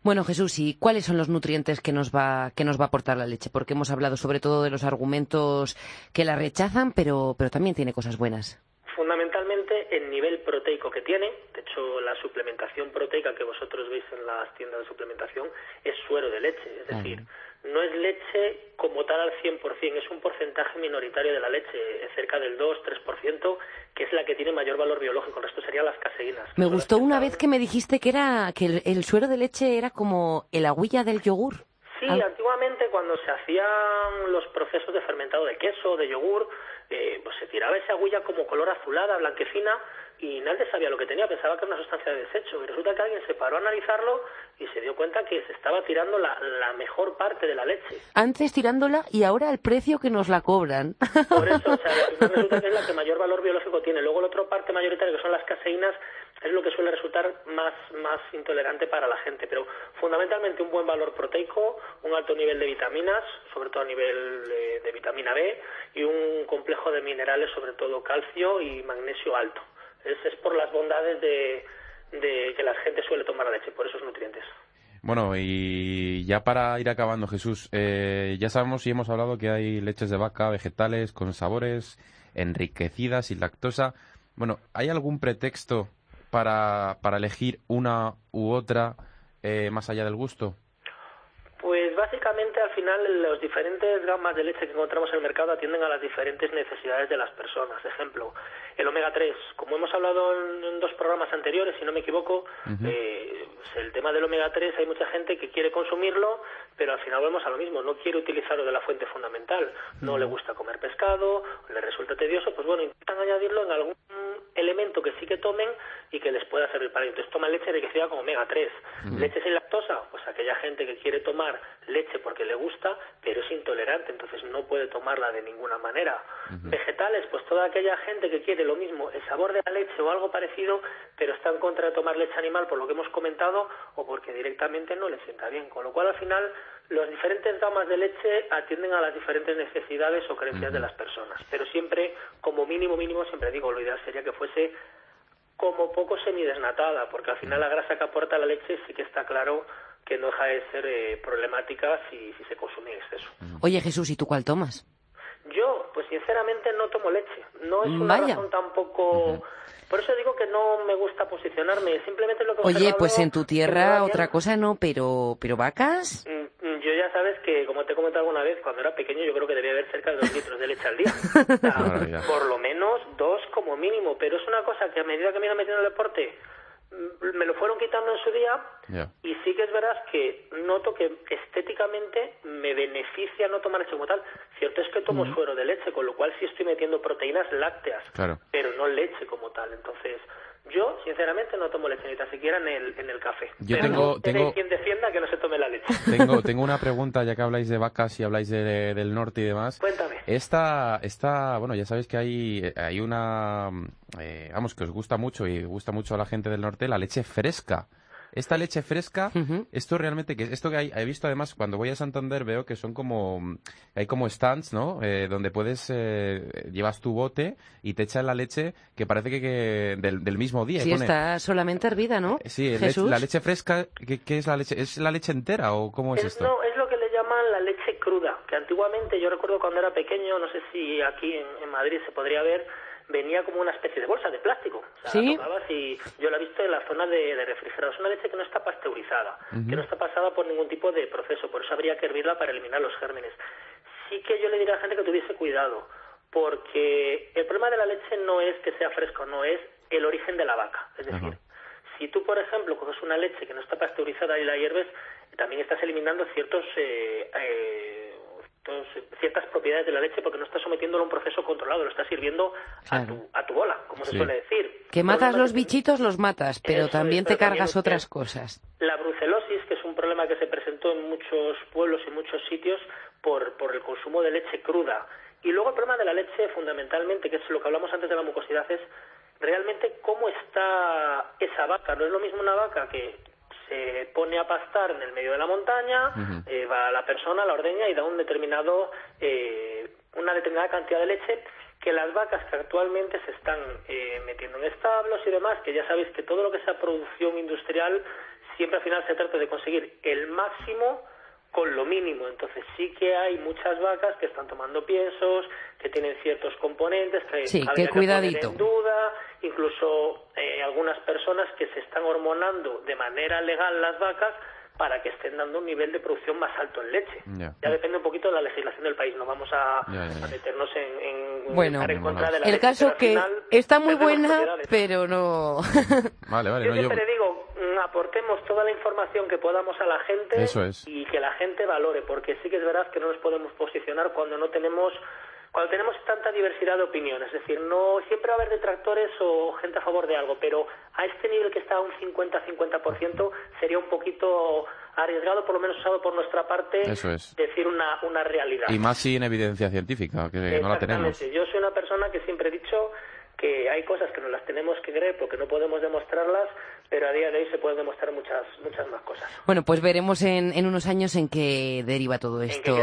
Bueno, Jesús, ¿y cuáles son los nutrientes que nos va que nos va a aportar la leche? Porque hemos hablado sobre todo de los argumentos que la rechazan, pero pero también tiene cosas buenas. Fundamentalmente el nivel proteico que tiene, de hecho la suplementación proteica que vosotros veis en las tiendas de suplementación es suero de leche, es decir, no es leche como tal al 100%, es un porcentaje minoritario de la leche, cerca del 2-3%, que es la que tiene mayor valor biológico, el resto serían las caseínas. Me gustó una vez que me dijiste que era que el, suero de leche era como el agüilla del yogur. Sí, antiguamente cuando se hacían los procesos de fermentado de queso, de yogur, eh, pues se tiraba esa agüilla como color azulada, blanquecina, y nadie sabía lo que tenía, pensaba que era una sustancia de desecho. Y resulta que alguien se paró a analizarlo y se dio cuenta que se estaba tirando la, mejor parte de la leche. Antes tirándola y ahora el precio que nos la cobran. Por eso, o sea, resulta que es la que mayor valor biológico tiene. Luego la otra parte mayoritaria, que son las caseínas, es lo que suele resultar más, más intolerante para la gente. Pero fundamentalmente un buen valor proteico, un alto nivel de vitaminas, sobre todo a nivel de, de vitamina B, y un complejo de minerales, sobre todo calcio y magnesio alto es, por las bondades de, que la gente suele tomar la leche, por esos nutrientes. Bueno, y ya para ir acabando, Jesús, eh, ya sabemos y hemos hablado que hay leches de vaca, vegetales, con sabores, enriquecidas, sin lactosa. Bueno, ¿hay algún pretexto para, para elegir una u otra eh, más allá del gusto? Pues básicamente al final las diferentes gamas de leche que encontramos en el mercado atienden a las diferentes necesidades de las personas. Ejemplo, el omega 3. Como hemos hablado en, dos programas anteriores, si no me equivoco, eh, el tema del omega 3 hay mucha gente que quiere consumirlo, pero al final vemos a lo mismo, no quiere utilizarlo de la fuente fundamental. No le gusta comer pescado, le resulta tedioso, pues bueno, intentan añadirlo en algún elemento que sí que tomen y que les pueda servir para ello. Entonces toman leche enriquecida con omega 3. ¿Leche sin lactosa? Pues aquella gente que quiere tomar leche porque le gusta, pero es intolerante, entonces no puede tomarla de ninguna manera. Vegetales, pues toda aquella gente que quiere lo mismo, el sabor de la leche o algo parecido, pero está en contra de tomar leche animal por lo que hemos comentado o porque directamente no le sienta bien. Con lo cual al final las diferentes gamas de leche atienden a las diferentes necesidades o creencias de las personas, pero siempre, como mínimo, mínimo, siempre digo, lo ideal sería que fuese como poco semidesnatada, porque al final la grasa que aporta la leche sí que está claro que no deja de ser eh, problemática si, si se consume en exceso. Oye Jesús, ¿y tú cuál tomas? Yo, pues sinceramente no tomo leche. No es una razón tampoco... Por eso digo que no me gusta posicionarme. Simplemente lo que... Oye, pues en tu tierra otra cosa no, pero, pero vacas... Mm, mm, yo ya sabes que, como te he comentado alguna vez, cuando era pequeño yo creo que debía haber cerca de dos litros de leche al día. por lo menos dos como mínimo. Pero es una cosa que a medida que me iba metiendo en el deporte me lo fueron quitando en su día y sí que es verdad que noto que estéticamente me beneficia no tomar leche como tal. Cierto es que tomo suero de leche, con lo cual sí estoy metiendo proteínas lácteas, pero no leche como tal. Entonces, yo, sinceramente, no tomo leche ni tan siquiera en el, en el café. Yo tengo, tengo... quien defienda que no se tome la leche. Tengo, tengo una pregunta, ya que habláis de vacas y habláis del norte y demás. Cuéntame. Esta, esta, bueno, ya sabéis que hay, hay una, eh, vamos, que os gusta mucho y gusta mucho a la gente del norte, la leche fresca. Esta leche fresca, esto realmente, que esto que hay, he visto además cuando voy a Santander veo que son como, hay como stands, ¿no? Eh, donde puedes, eh, llevas tu bote y te echan la leche que parece que, del, mismo día. Sí, está solamente hervida, ¿no? Eh, sí, la leche fresca, ¿qué, es la leche? ¿Es la leche entera o cómo es, esto? No, es lo que le llaman la leche cruda, que antiguamente yo recuerdo cuando era pequeño, no sé si aquí en Madrid se podría ver, venía como una especie de bolsa de plástico. O sea, ¿Sí? y yo la he visto en la zona de, de refrigerados. Es una leche que no está pasteurizada, que no está pasada por ningún tipo de proceso, por eso habría que hervirla para eliminar los gérmenes. Sí que yo le diría a la gente que tuviese cuidado, porque el problema de la leche no es que sea fresco, no es el origen de la vaca. Es decir, si tú, por ejemplo, coges una leche que no está pasteurizada y la hierves, también estás eliminando ciertos eh, eh, ciertas propiedades de la leche porque no estás sometiéndolo a un proceso controlado, lo estás sirviendo a, tu, a tu bola, como se suele decir. Que matas los bichitos, los matas, pero también te cargas otras cosas. La brucelosis, que es un problema que se presentó en muchos pueblos y muchos sitios por, por el consumo de leche cruda. Y luego el problema de la leche, fundamentalmente, que es lo que hablamos antes de la mucosidad, es realmente cómo está esa vaca. No es lo mismo una vaca que se pone a pastar en el medio de la montaña, eh, va la persona, la ordeña y da un determinado, eh, una determinada cantidad de leche que las vacas que actualmente se están eh, metiendo en establos y demás, que ya sabéis que todo lo que sea producción industrial siempre al final se trata de conseguir el máximo con lo mínimo. Entonces sí que hay muchas vacas que están tomando piensos, que tienen ciertos componentes que sí, que cuidadito. en duda, incluso eh, algunas personas que se están hormonando de manera legal las vacas para que estén dando un nivel de producción más alto en leche. Ya. Depende un poquito de la legislación del país, no vamos a, meternos en, bueno, en contra de la el caso que está muy buena, pero no... vale, vale, yo siempre digo, mm, aportemos toda la información que podamos a la gente y que la gente valore, porque sí que es verdad que no nos podemos posicionar cuando no tenemos cuando tenemos tanta diversidad de opiniones, es decir, no siempre va a haber detractores o gente a favor de algo, pero a este nivel que está un 50-50% sería un poquito arriesgado, por lo menos usado por nuestra parte, decir una, una realidad. Y más sin evidencia científica, que no la tenemos. Yo soy una persona que siempre he dicho que hay cosas que no las tenemos que creer porque no podemos demostrarlas, pero a día de hoy se pueden demostrar muchas muchas más cosas. Bueno, pues veremos en, en unos años en qué deriva todo esto.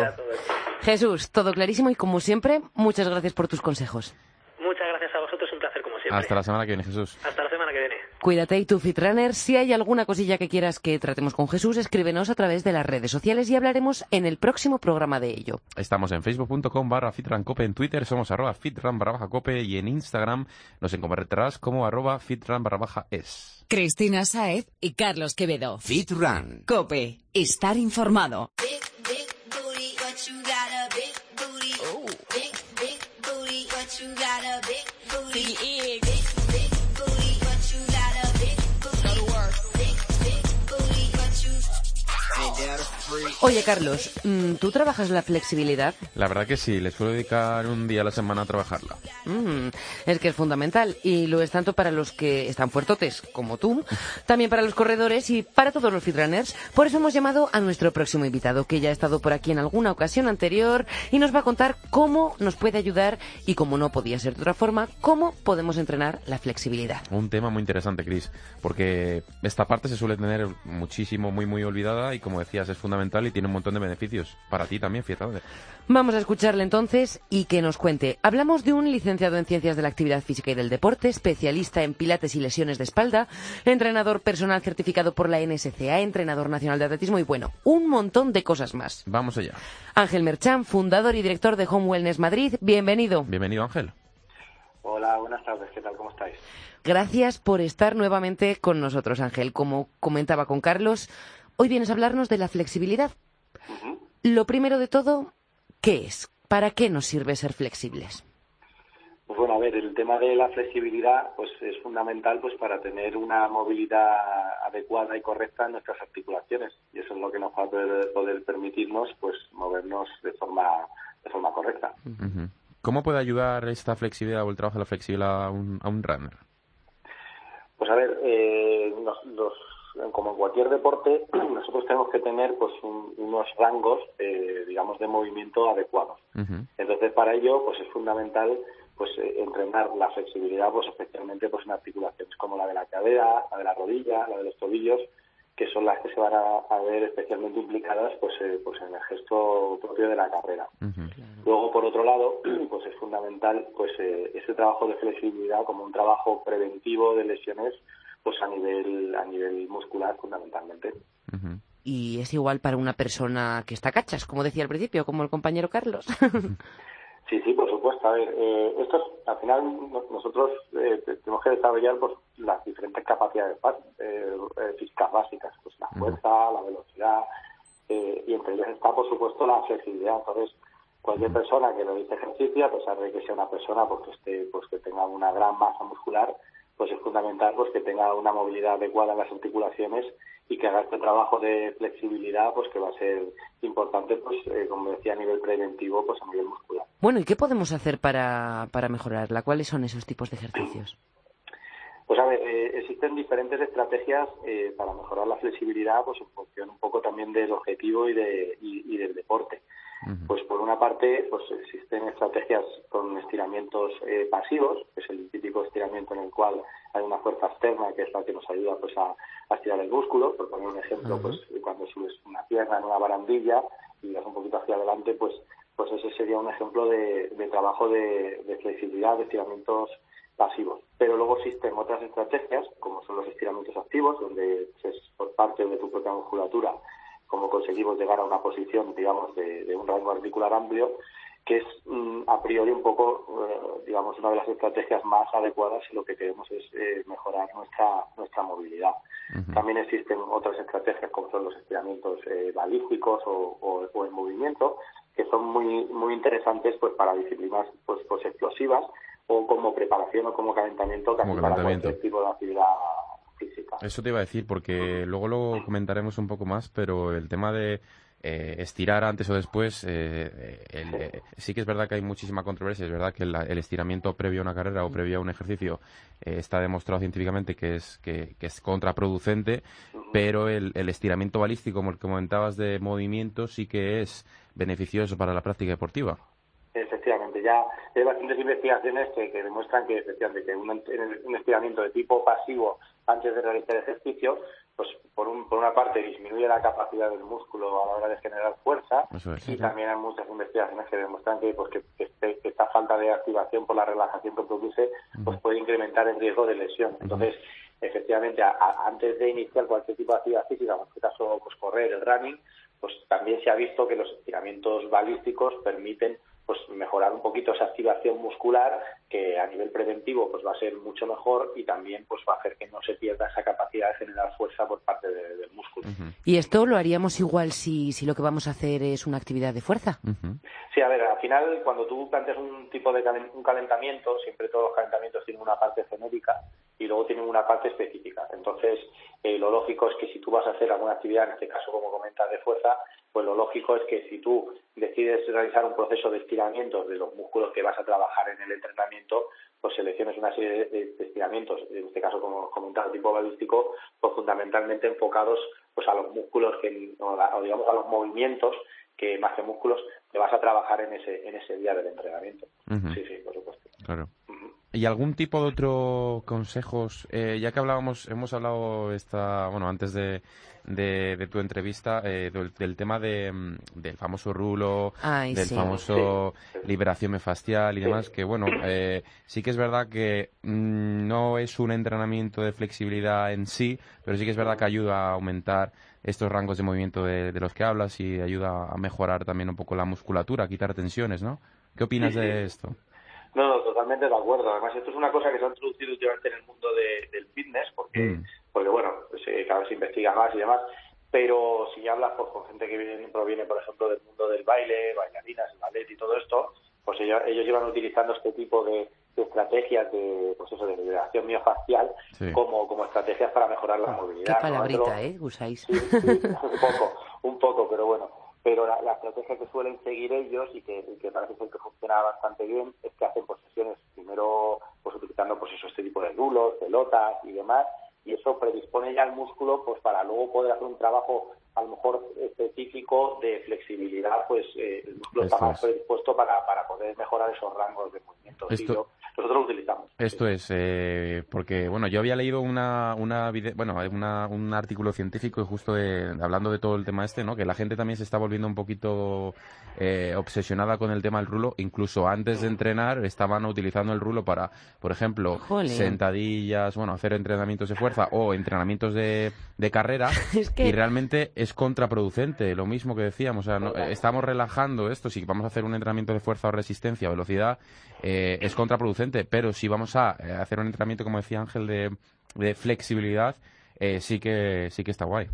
Jesús, todo clarísimo y como siempre, muchas gracias por tus consejos. Muchas gracias a vosotros, un placer como siempre. Hasta la semana que viene, Jesús. Hasta la semana que viene. Cuídate y tu Fitrunner. Si hay alguna cosilla que quieras que tratemos con Jesús, escríbenos a través de las redes sociales y hablaremos en el próximo programa de ello. Estamos en facebook.com barra fitrancope, en Twitter somos arroba fitran barra baja cope y en Instagram nos encontrarás como arroba fitran barra baja es. Cristina Saez y Carlos Quevedo. Fitran. Cope. Estar informado. Oye, Carlos, mm, ¿tú trabajas la flexibilidad? La verdad que sí, le suelo dedicar un día a la semana a trabajarla. Mm, es que es fundamental y lo es tanto para los que están fuertotes como tú, también para los corredores y para todos los fitrunners. Por eso hemos llamado a nuestro próximo invitado, que ya ha estado por aquí en alguna ocasión anterior y nos va a contar cómo nos puede ayudar y, como no podía ser de otra forma, cómo podemos entrenar la flexibilidad. Un tema muy interesante, Chris, porque esta parte se suele tener muchísimo, muy, muy olvidada y, como decías, es fundamental y tiene un montón de beneficios. Para ti también, fíjate. Vamos a escucharle entonces y que nos cuente. Hablamos de un licenciado en Ciencias de la Actividad Física y del Deporte, especialista en pilates y lesiones de espalda, entrenador personal certificado por la NSCA, entrenador nacional de atletismo y bueno, un montón de cosas más. Vamos allá. Ángel Merchán, fundador y director de Home Wellness Madrid, bienvenido. Bienvenido, Ángel. Hola, buenas tardes, ¿qué tal? ¿Cómo estáis? Gracias por estar nuevamente con nosotros, Ángel. Como comentaba con Carlos, hoy vienes a hablarnos de la flexibilidad. Lo primero de todo, ¿qué es? ¿Para qué nos sirve ser flexibles? Pues bueno, a ver, el tema de la flexibilidad pues es fundamental pues para tener una movilidad adecuada y correcta en nuestras articulaciones y eso es lo que nos va a poder, permitirnos pues movernos de forma de forma correcta. ¿Cómo puede ayudar esta flexibilidad o el trabajo de la flexibilidad a un, a un runner? Pues a ver, eh, los como en cualquier deporte, nosotros tenemos que tener pues unos rangos, eh, digamos, de movimiento adecuados. Entonces, para ello, pues es fundamental pues eh, entrenar la flexibilidad, pues especialmente pues en articulaciones como la de la cadera, la de la rodilla, la de los tobillos, que son las que se van a, ver especialmente implicadas pues, eh, pues en el gesto propio de la carrera. Luego, por otro lado, pues es fundamental pues ese trabajo de flexibilidad como un trabajo preventivo de lesiones pues a nivel a nivel muscular fundamentalmente. Y es igual para una persona que está cachas, como decía al principio, como el compañero Carlos. sí, sí, por supuesto. A ver, eh, esto al final nosotros eh, tenemos que desarrollar pues, las diferentes capacidades eh, físicas básicas, pues la fuerza, la velocidad, y entre ellas está, por supuesto, la flexibilidad. Entonces, cualquier persona que realice ejercicio, a pesar de que sea una persona pues, que, esté, pues, que tenga una gran masa muscular, pues es fundamental pues que tenga una movilidad adecuada en las articulaciones y que haga este trabajo de flexibilidad pues que va a ser importante pues eh, como decía a nivel preventivo pues a nivel muscular. Bueno y qué podemos hacer para, para mejorarla cuáles son esos tipos de ejercicios pues a ver eh, existen diferentes estrategias eh, para mejorar la flexibilidad pues en función un poco también del objetivo y de y del deporte pues por una parte, pues existen estrategias con estiramientos eh, pasivos, que es el típico estiramiento en el cual hay una fuerza externa que es la que nos ayuda pues a, estirar el músculo. Por poner un ejemplo, pues cuando subes una pierna en una barandilla y vas un poquito hacia adelante, pues pues ese sería un ejemplo de, trabajo de, de, flexibilidad, de estiramientos pasivos. Pero luego existen otras estrategias, como son los estiramientos activos, donde es por parte de tu propia musculatura cómo conseguimos llegar a una posición, digamos, de, un rango articular amplio, que es mm, a priori un poco, eh, digamos, una de las estrategias más adecuadas si lo que queremos es eh, mejorar nuestra nuestra movilidad. También existen otras estrategias como son los estiramientos eh, balísticos o, en movimiento, que son muy muy interesantes pues para disciplinas pues, pues explosivas o como preparación o como calentamiento, como para cualquier tipo de actividad eso te iba a decir, porque luego lo comentaremos un poco más, pero el tema de eh, estirar antes o después, eh, eh, sí. que es verdad que hay muchísima controversia, es verdad que el estiramiento previo a una carrera o previo a un ejercicio está demostrado científicamente que es, que, es contraproducente, pero el, el, estiramiento balístico, como el que comentabas de movimiento, sí que es beneficioso para la práctica deportiva. Efectivamente, ya hay bastantes investigaciones que, demuestran que efectivamente que un, estiramiento de tipo pasivo antes de realizar ejercicio, pues por, un, por una parte disminuye la capacidad del músculo a la hora de generar fuerza y también hay muchas investigaciones que demuestran que, pues, que, este, esta falta de activación por la relajación que produce pues puede incrementar el riesgo de lesión. Entonces, efectivamente, antes de iniciar cualquier tipo de actividad física, en este caso pues correr, el running, pues también se ha visto que los estiramientos balísticos permiten pues mejorar un poquito esa activación muscular que a nivel preventivo pues va a ser mucho mejor y también pues va a hacer que no se pierda esa capacidad de generar fuerza por parte del músculo. ¿Y esto lo haríamos igual si, si lo que vamos a hacer es una actividad de fuerza? Sí, a ver, al final cuando tú planteas un tipo de un calentamiento, siempre todos los calentamientos tienen una parte genérica y luego tienen una parte específica. Entonces, eh, lo lógico es que si tú vas a hacer alguna actividad, en este caso como comentas de fuerza, pues lo lógico es que si tú decides realizar un proceso de estiramiento de los músculos que vas a trabajar en el entrenamiento, pues selecciones una serie de, estiramientos, en este caso como comentado tipo balístico, pues fundamentalmente enfocados pues a los músculos que, o, digamos a los movimientos que más que músculos que vas a trabajar en ese en ese día del entrenamiento. Sí, sí, por supuesto. Claro. ¿Y algún tipo de otro consejos? Eh, ya que hablábamos, hemos hablado esta, bueno, antes de, de, tu entrevista eh, del, tema de, mm, del famoso rulo, del famoso liberación mefacial y demás, que bueno, eh, sí que es verdad que mm, no es un entrenamiento de flexibilidad en sí, pero sí que es verdad que ayuda a aumentar estos rangos de movimiento de, de los que hablas y ayuda a mejorar también un poco la musculatura, a quitar tensiones, ¿no? ¿Qué opinas de esto? No, no, totalmente de acuerdo. Además, esto es una cosa que se ha introducido últimamente en el mundo del fitness, porque, mm. porque bueno, pues, eh, cada vez se investiga más y demás. Pero si hablas pues, con gente que viene, proviene, por ejemplo, del mundo del baile, bailarinas, el ballet y todo esto, pues ellos, ellos llevan utilizando este tipo de, estrategias de pues eso de liberación miofacial como, como estrategias para mejorar la movilidad. Qué palabrita, ¿eh? Usáis. un poco, un poco, pero bueno pero la, estrategia que suelen seguir ellos y que, parece ser que funciona bastante bien es que hacen pues, sesiones primero pues utilizando pues eso este tipo de rulos, pelotas y demás y eso predispone ya al músculo pues para luego poder hacer un trabajo a lo mejor específico de flexibilidad pues eh, el músculo está más predispuesto para, para poder mejorar esos rangos de movimiento nosotros lo utilizamos. Esto es, eh, porque, bueno, yo había leído una, una bueno, un artículo científico justo hablando de todo el tema este, ¿no? Que la gente también se está volviendo un poquito eh, obsesionada con el tema del rulo. Incluso antes de entrenar estaban utilizando el rulo para, por ejemplo, sentadillas, bueno, hacer entrenamientos de fuerza o entrenamientos de, de carrera. Y realmente es contraproducente, lo mismo que decíamos. O sea, estamos relajando esto. Si vamos a hacer un entrenamiento de fuerza o resistencia o velocidad, eh, es contraproducente, pero si vamos a eh, hacer un entrenamiento, como decía Ángel, de, de flexibilidad, eh, sí que sí que está guay.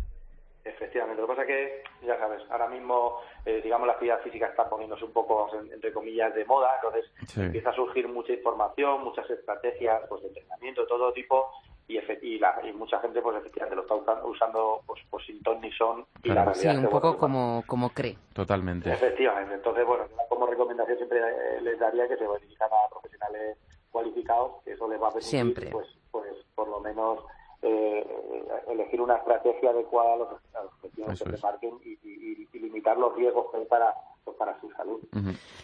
Efectivamente, lo que pasa es que, ya sabes, ahora mismo, digamos, la actividad física está poniéndose un poco, entre comillas, de moda, entonces empieza a surgir mucha información, muchas estrategias pues, de entrenamiento de todo tipo, y, y, la, y, mucha gente pues efectivamente lo está usando, usando pues, pues sin ton ni son y la realidad sí, un poco como, como cree. Totalmente. Efectivamente. Entonces bueno como recomendación siempre eh, les daría que se dirijan a profesionales cualificados que eso les va a permitir siempre. pues pues por lo menos eh, elegir una estrategia adecuada a los, objetivos que se marquen y, limitar los riesgos que hay para pues, para su salud.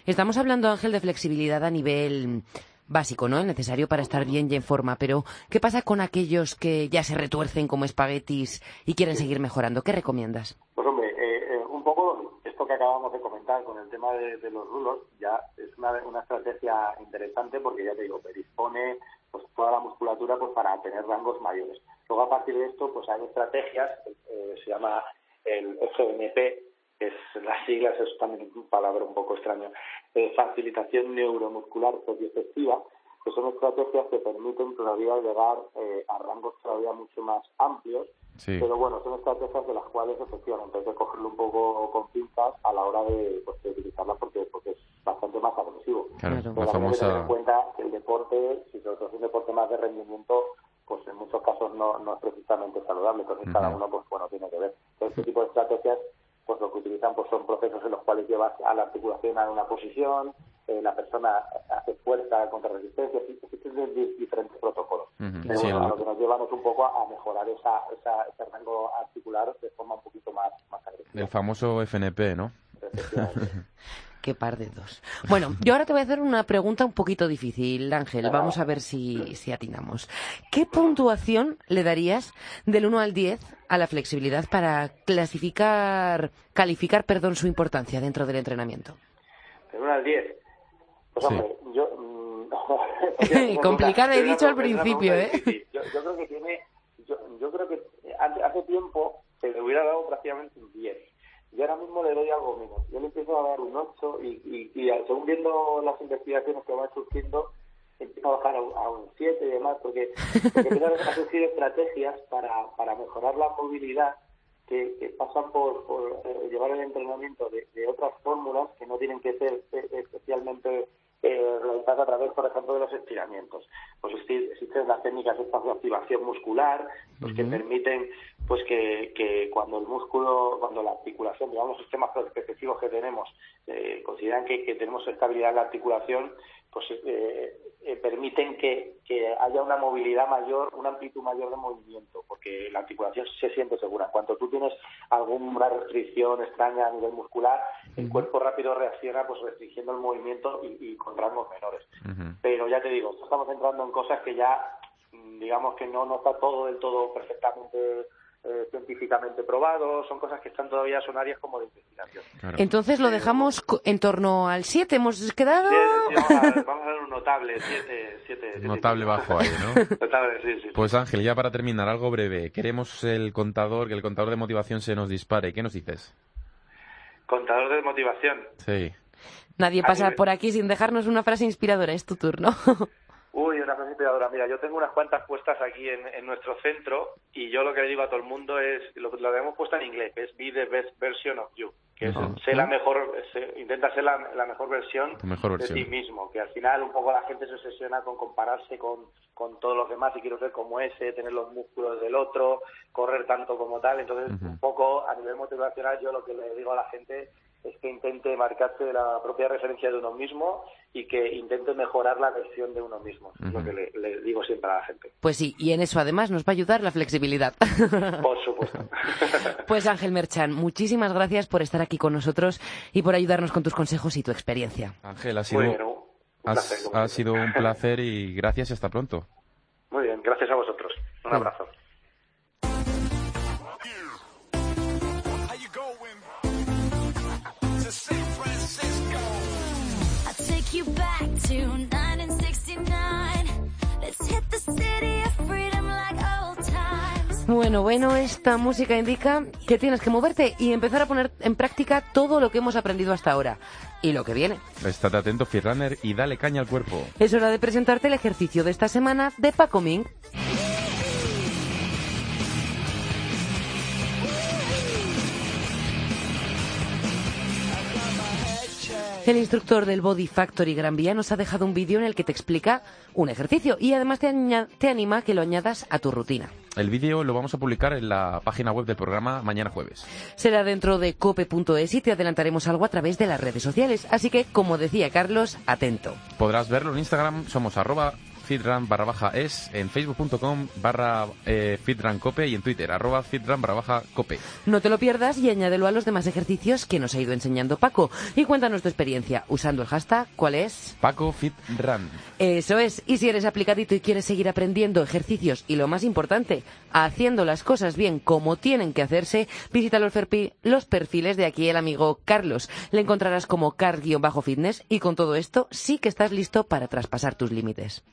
Estamos hablando Ángel de flexibilidad a nivel básico, ¿no? necesario para estar bien y en forma. Pero, ¿qué pasa con aquellos que ya se retuercen como espaguetis y quieren seguir mejorando? ¿Qué recomiendas? Pues hombre, eh, eh, un poco esto que acabamos de comentar con el tema de, los rulos, ya es una, una, estrategia interesante porque ya te digo, predispone pues, toda la musculatura pues para tener rangos mayores. Luego a partir de esto, pues hay estrategias, eh, se llama el FNP, es las siglas, es también una palabra un poco extraña, eh, facilitación neuromuscular efectiva, que son estrategias que permiten todavía llegar eh, a rangos todavía mucho más amplios, pero bueno, son estrategias de las cuales efectivamente hay que cogerlo un poco con pinzas a la hora de, pues, utilizarlas porque, porque es bastante más agresivo. Claro, pero la famosa... tener en cuenta que el deporte, si se trata de un deporte más de rendimiento, pues en muchos casos no, no es precisamente saludable, entonces cada uno pues bueno tiene que ver. este tipo de estrategias pues lo que utilizan pues son procesos en los cuales llevas a la articulación a una posición, eh, la persona hace fuerza contra resistencia, existen diferentes protocolos. Pero lo que nos llevamos un poco a, mejorar esa, esa, ese rango articular de forma un poquito más, más agresiva. El famoso FNP, ¿no? Qué par de dos. Bueno, yo ahora te voy a hacer una pregunta un poquito difícil, Ángel. Vamos a ver si, si atinamos. ¿Qué puntuación le darías del 1 al 10 a la flexibilidad para clasificar, calificar, perdón, su importancia dentro del entrenamiento? Del 1 al 10. Pues hombre, yo... Mm, Complicada he dicho al principio, ¿eh? Yo, yo, creo que tiene... Yo, yo creo que hace tiempo se le hubiera dado prácticamente un 10 yo ahora mismo le doy algo menos. Yo le empiezo a dar un 8 y, y, según viendo las investigaciones que van surgiendo, empiezo a bajar a, un 7 y demás, porque, porque empiezan a surgir estrategias para, para mejorar la movilidad que, que pasan por, por eh, llevar el entrenamiento de, de, otras fórmulas que no tienen que ser eh, especialmente eh, realizar a través, por ejemplo, de los estiramientos. Pues existen las técnicas de activación muscular, pues que permiten pues que, que, cuando el músculo, cuando la articulación, digamos, los sistemas específicos que tenemos, eh, consideran que, que, tenemos estabilidad en la articulación, pues eh, eh, permiten que, que, haya una movilidad mayor, una amplitud mayor de movimiento, porque la articulación se siente segura. Cuando tú tienes alguna restricción extraña a nivel muscular, el cuerpo rápido reacciona pues restringiendo el movimiento y, con rangos menores. Pero ya te digo, estamos entrando en cosas que ya, mm, digamos que no, no está todo del todo perfectamente eh, científicamente probados, son cosas que están todavía, son áreas como de investigación. Entonces lo dejamos en torno al 7, hemos quedado... vamos, a, ver un notable, 7. Notable bajo ahí, ¿no? notable, sí, sí. Pues Ángel, ya para terminar, algo breve. Queremos el contador, que el contador de motivación se nos dispare. ¿Qué nos dices? Contador de motivación. Sí. Nadie pasa por aquí sin dejarnos una frase inspiradora, es tu turno. Uy, una frase inspiradora. Mira, yo tengo unas cuantas puestas aquí en, nuestro centro y yo lo que le digo a todo el mundo es, lo, lo hemos puesto en inglés, es be the best version of you, que es ser la mejor, intenta ser la, mejor versión, de ti mismo, que al final un poco la gente se obsesiona con compararse con, con todos los demás y quiero ser como ese, tener los músculos del otro, correr tanto como tal, entonces un poco a nivel motivacional yo lo que le digo a la gente es que intente marcarse la propia referencia de uno mismo y que intente mejorar la versión de uno mismo. Es lo que le, digo siempre a la gente. Pues sí, y en eso además nos va a ayudar la flexibilidad. Por supuesto. pues Ángel Merchan, muchísimas gracias por estar aquí con nosotros y por ayudarnos con tus consejos y tu experiencia. Ángel, ha sido, ha sido un placer y gracias y hasta pronto. Muy bien, gracias a vosotros. Un abrazo. Bueno, bueno, esta música indica que tienes que moverte y empezar a poner en práctica todo lo que hemos aprendido hasta ahora. Y lo que viene. Estate atento, Runner, y dale caña al cuerpo. Es hora de presentarte el ejercicio de esta semana de Paco Ming. El instructor del Body Factory Gran Vía nos ha dejado un vídeo en el que te explica un ejercicio y además te, te anima a que lo añadas a tu rutina. El vídeo lo vamos a publicar en la página web del programa mañana jueves. Será dentro de cope.es y te adelantaremos algo a través de las redes sociales. Así que, como decía Carlos, atento. Podrás verlo en Instagram, somos arroba barra baja es en facebook.com barra eh, y en twitter arroba fitran barra baja cope. No te lo pierdas y añádelo a los demás ejercicios que nos ha ido enseñando Paco y cuéntanos tu experiencia usando el hashtag ¿cuál es? Paco Fitran. Eso es, y si eres aplicadito y quieres seguir aprendiendo ejercicios y lo más importante, haciendo las cosas bien como tienen que hacerse, visita los, los perfiles de aquí el amigo Carlos. Le encontrarás como car-fitness y con todo esto sí que estás listo para traspasar tus límites.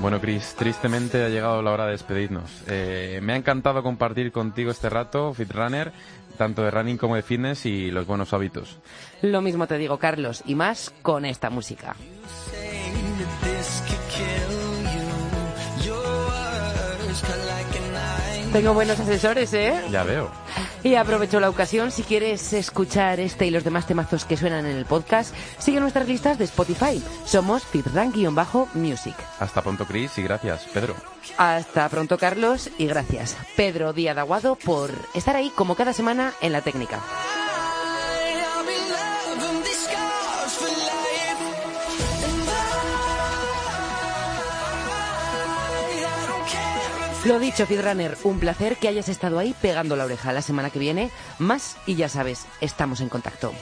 Bueno, Chris, tristemente ha llegado la hora de despedirnos. Eh, me ha encantado compartir contigo este rato, Fitrunner, tanto de running como de fitness y los buenos hábitos. Lo mismo te digo, Carlos, y más con esta música. Tengo buenos asesores, ¿eh? Ya veo. Y aprovecho la ocasión, si quieres escuchar este y los demás temazos que suenan en el podcast, sigue nuestras listas de Spotify. Somos fitrank-music. Hasta pronto, Chris, y gracias, Pedro. Hasta pronto, Carlos, y gracias, Pedro Díaz Aguado, por estar ahí como cada semana en la técnica. Lo dicho, Feedrunner, un placer que hayas estado ahí pegando la oreja. La semana que viene, más y ya sabes, estamos en contacto.